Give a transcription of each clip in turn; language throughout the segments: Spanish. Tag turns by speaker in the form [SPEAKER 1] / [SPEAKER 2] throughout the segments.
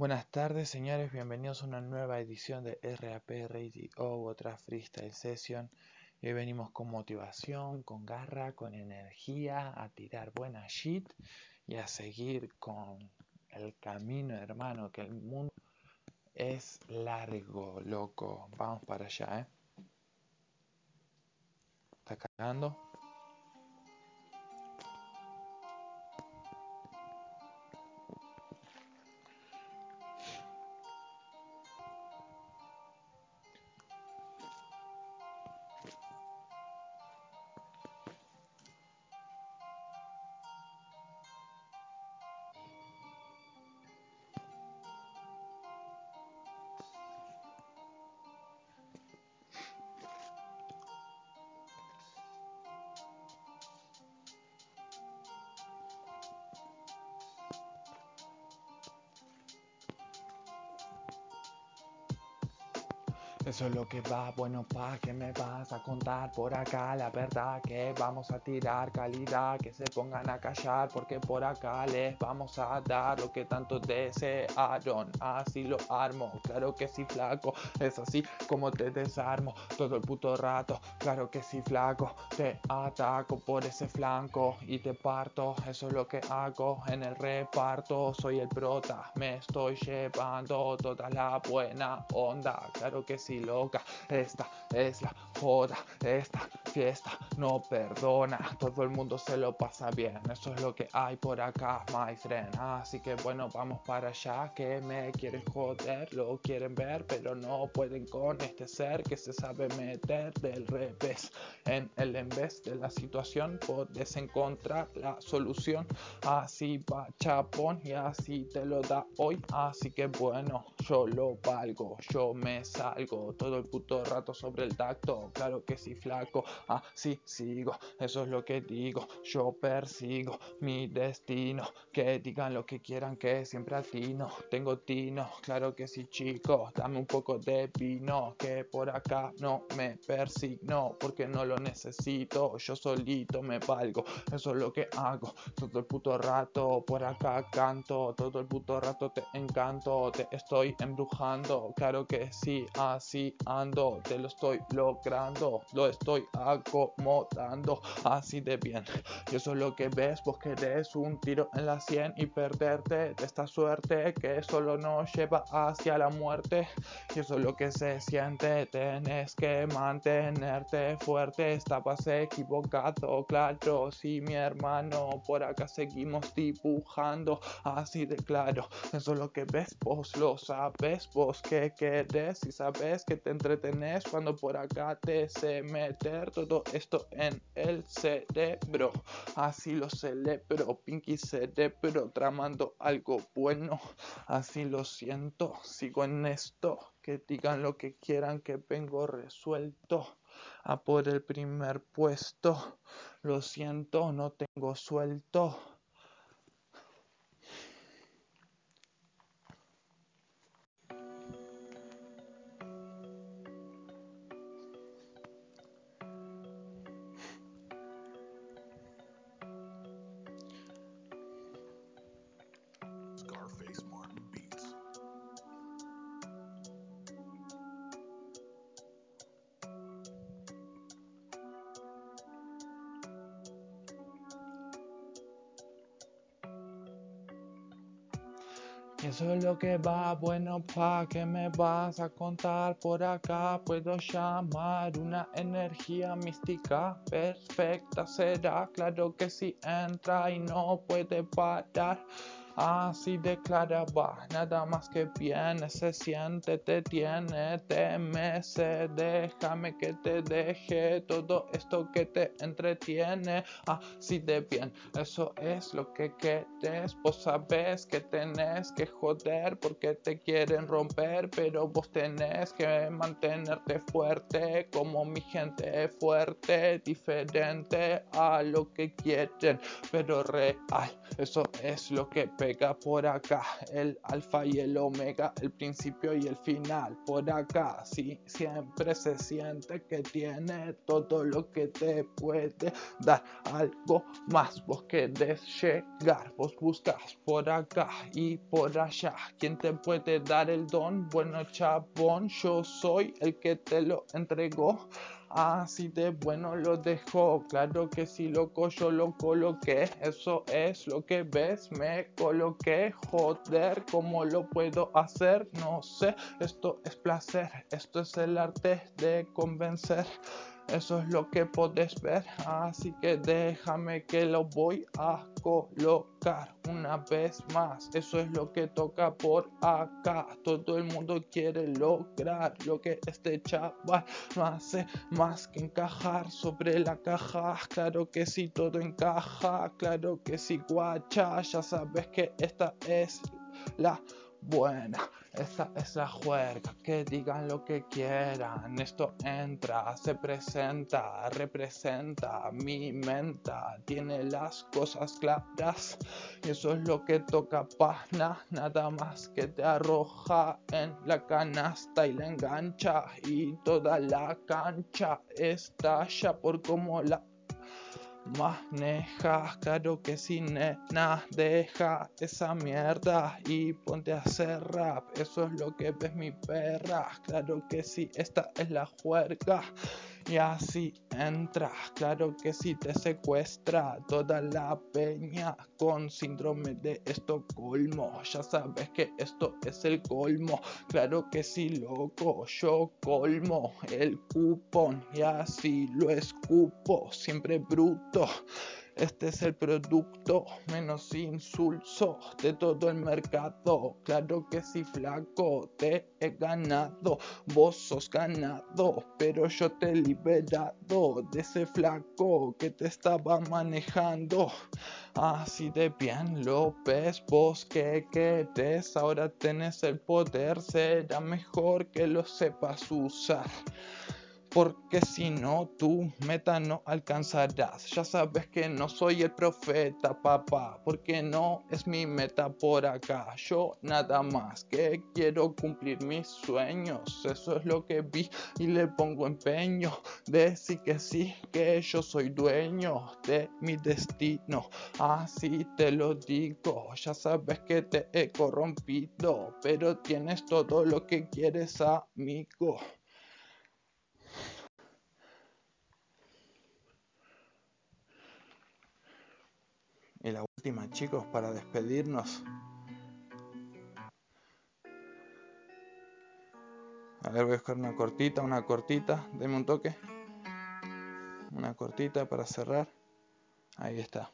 [SPEAKER 1] Buenas tardes, señores. Bienvenidos a una nueva edición de RAP Radio, otra freestyle session. hoy venimos con motivación, con garra, con energía, a tirar buena shit y a seguir con el camino, hermano, que el mundo es largo, loco. Vamos para allá, ¿eh? ¿Está cargando? Eso es lo que va, bueno, pa, que me vas a contar por acá? La verdad que vamos a tirar calidad, que se pongan a callar, porque por acá les vamos a dar lo que tanto desearon. Así lo armo, claro que sí, flaco, es así como te desarmo todo el puto rato. Claro que sí, flaco, te ataco por ese flanco y te parto. Eso es lo que hago en el reparto. Soy el prota, me estoy llevando toda la buena onda. Claro que sí loca. Esta es la joda, esta fiesta no perdona. Todo el mundo se lo pasa bien. Eso es lo que hay por acá, my friend. Así que bueno, vamos para allá. Que me quieren joder, lo quieren ver, pero no pueden con este ser que se sabe meter del revés. En el en vez de la situación, puedes encontrar la solución. Así va chapón y así te lo da hoy. Así que bueno, yo lo valgo, yo me salgo todo el puto rato sobre el tacto. Claro que sí, flaco, así sigo, eso es lo que digo. Yo persigo mi destino. Que digan lo que quieran, que siempre atino. Tengo tino, claro que sí, chico. Dame un poco de vino, que por acá no me persigno, porque no lo necesito. Yo solito me valgo, eso es lo que hago. Todo el puto rato por acá canto, todo el puto rato te encanto, te estoy embrujando. Claro que sí, así así ando, te lo estoy logrando, lo estoy acomodando así de bien. Y eso es lo que ves, vos querés un tiro en la sien y perderte de esta suerte que solo nos lleva hacia la muerte. Y eso es lo que se siente, tenés que mantenerte fuerte, estabas equivocado, claro, sí mi hermano, por acá seguimos dibujando así de claro. Eso es lo que ves, vos lo sabes, vos que querés y sabes que te entretenés cuando por acá te sé meter todo esto en el cerebro. Así lo celebro, Pinky cerebro, tramando algo bueno. Así lo siento, sigo en esto. Que digan lo que quieran, que vengo resuelto a por el primer puesto. Lo siento, no tengo suelto. Eso es lo que va, bueno, pa' que me vas a contar por acá. Puedo llamar una energía mística perfecta. Será claro que si entra y no puede parar. Así declaraba, nada más que viene, se siente, te tiene, te mece, déjame que te deje todo esto que te entretiene, así de bien, eso es lo que quieres, vos sabes que tenés que joder porque te quieren romper, pero vos tenés que mantenerte fuerte como mi gente fuerte, diferente a lo que quieren, pero real, eso es lo que juega por acá, el alfa y el omega, el principio y el final, por acá, sí, siempre se siente que tiene todo lo que te puede dar algo más, vos querés llegar, vos buscas por acá y por allá, ¿quién te puede dar el don? Bueno, chabón, yo soy el que te lo entregó Así de bueno lo dejó, claro que sí, loco, yo lo coloqué. Eso es lo que ves, me coloqué. Joder, ¿cómo lo puedo hacer? No sé, esto es placer, esto es el arte de convencer. Eso es lo que puedes ver, así que déjame que lo voy a colocar una vez más. Eso es lo que toca por acá. Todo el mundo quiere lograr lo que este chaval no hace más que encajar sobre la caja. Claro que sí, todo encaja. Claro que sí, guacha. Ya sabes que esta es la buena. Esa es la juerga, que digan lo que quieran. Esto entra, se presenta, representa mi menta. Tiene las cosas claras y eso es lo que toca pana. Nada más que te arroja en la canasta y la engancha. Y toda la cancha estalla por como la maneja, claro que sí, nena, deja esa mierda y ponte a hacer rap, eso es lo que ves mi perra, claro que sí, esta es la juerga. Y así entra, claro que si te secuestra toda la peña con síndrome de Estocolmo. Ya sabes que esto es el colmo, claro que sí, loco, yo colmo el cupón y así lo escupo, siempre bruto. Este es el producto menos insulso de todo el mercado. Claro que sí, flaco, te he ganado. Vos sos ganado, pero yo te he liberado de ese flaco que te estaba manejando. Así de bien ves, vos que querés, ahora tenés el poder, será mejor que lo sepas usar porque si no, tu meta no alcanzarás. Ya sabes que no soy el profeta, papá, porque no es mi meta por acá. Yo nada más que quiero cumplir mis sueños. Eso es lo que vi y le pongo empeño. Decir que sí, que yo soy dueño de mi destino. Así te lo digo. Ya sabes que te he corrompido, pero tienes todo lo que quieres, amigo. Y la última, chicos, para despedirnos. A ver, voy a buscar una cortita, una cortita. Deme un toque. Una cortita para cerrar. Ahí está.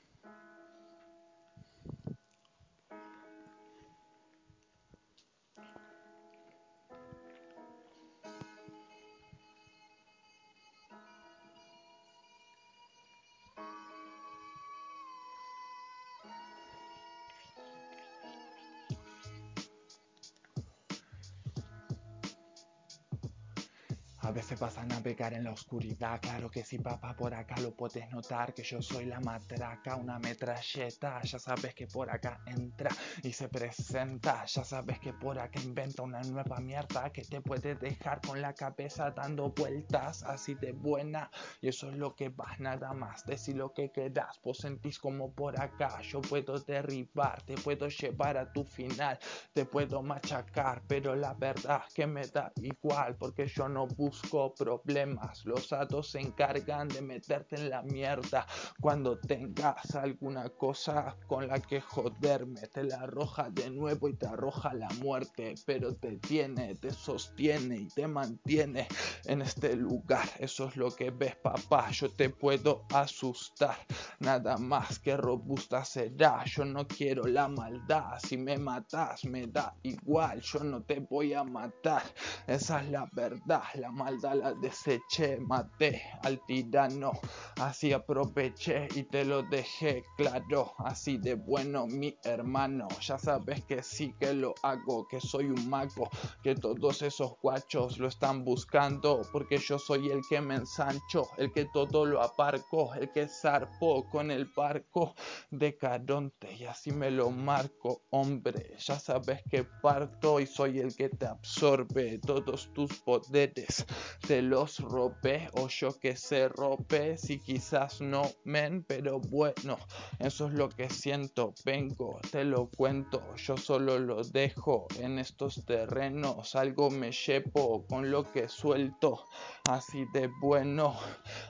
[SPEAKER 1] A veces pasan a pecar en la oscuridad, claro que sí papá, por acá lo puedes notar, que yo soy la matraca, una metralleta, ya sabes que por acá entra y se presenta, ya sabes que por acá inventa una nueva mierda que te puede dejar con la cabeza dando vueltas así de buena, y eso es lo que vas nada más, decir lo que quieras, vos sentís como por acá, yo puedo derribar, te puedo llevar a tu final, te puedo machacar, pero la verdad que me da igual, porque yo no busco problemas. Los atos se encargan de meterte en la mierda cuando tengas alguna cosa con la que joderme. Te la arroja de nuevo y te arroja la muerte, pero te tiene, te sostiene y te mantiene en este lugar. Eso es lo que ves, papá. Yo te puedo asustar. Nada más que robusta será. Yo no quiero la maldad. Si me matas, me da igual. Yo no te voy a matar. Esa es la verdad. La maldad la deseché, maté al tirano, así aproveché y te lo dejé claro, así de bueno mi hermano, ya sabes que sí que lo hago, que soy un mago, que todos esos guachos lo están buscando, porque yo soy el que me ensancho, el que todo lo aparco, el que zarpo con el barco de Caronte y así me lo marco, hombre, ya sabes que parto y soy el que te absorbe todos tus poderes, te los robé o yo que se rompe, si quizás no men, pero bueno, eso es lo que siento, vengo, te lo cuento, yo solo lo dejo en estos terrenos, algo me llevo con lo que suelto, así de bueno,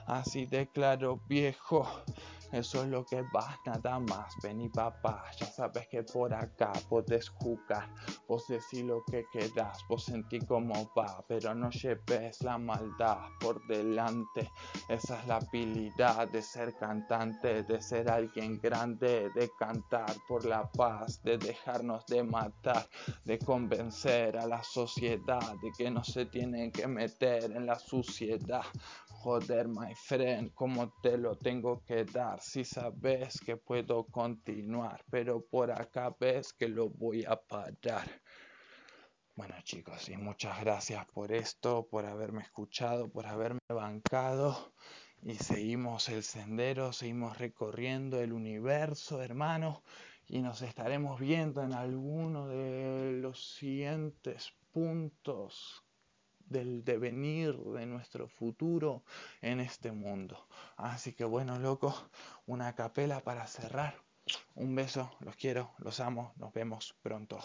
[SPEAKER 1] así de claro viejo. Eso es lo que va, nada más. Vení papá, ya sabes que por acá podés jugar. Vos decís lo que quieras, vos sentí cómo va, pero no lleves la maldad por delante. Esa es la habilidad de ser cantante, de ser alguien grande, de cantar por la paz, de dejarnos de matar, de convencer a la sociedad de que no se tienen que meter en la suciedad. Joder, my friend, como te lo tengo que dar. Si sabes que puedo continuar, pero por acá ves que lo voy a parar. Bueno chicos, y muchas gracias por esto, por haberme escuchado, por haberme bancado. Y seguimos el sendero, seguimos recorriendo el universo, hermano. Y nos estaremos viendo en alguno de los siguientes puntos del devenir de nuestro futuro en este mundo. Así que bueno, loco, una capela para cerrar. Un beso, los quiero, los amo, nos vemos pronto.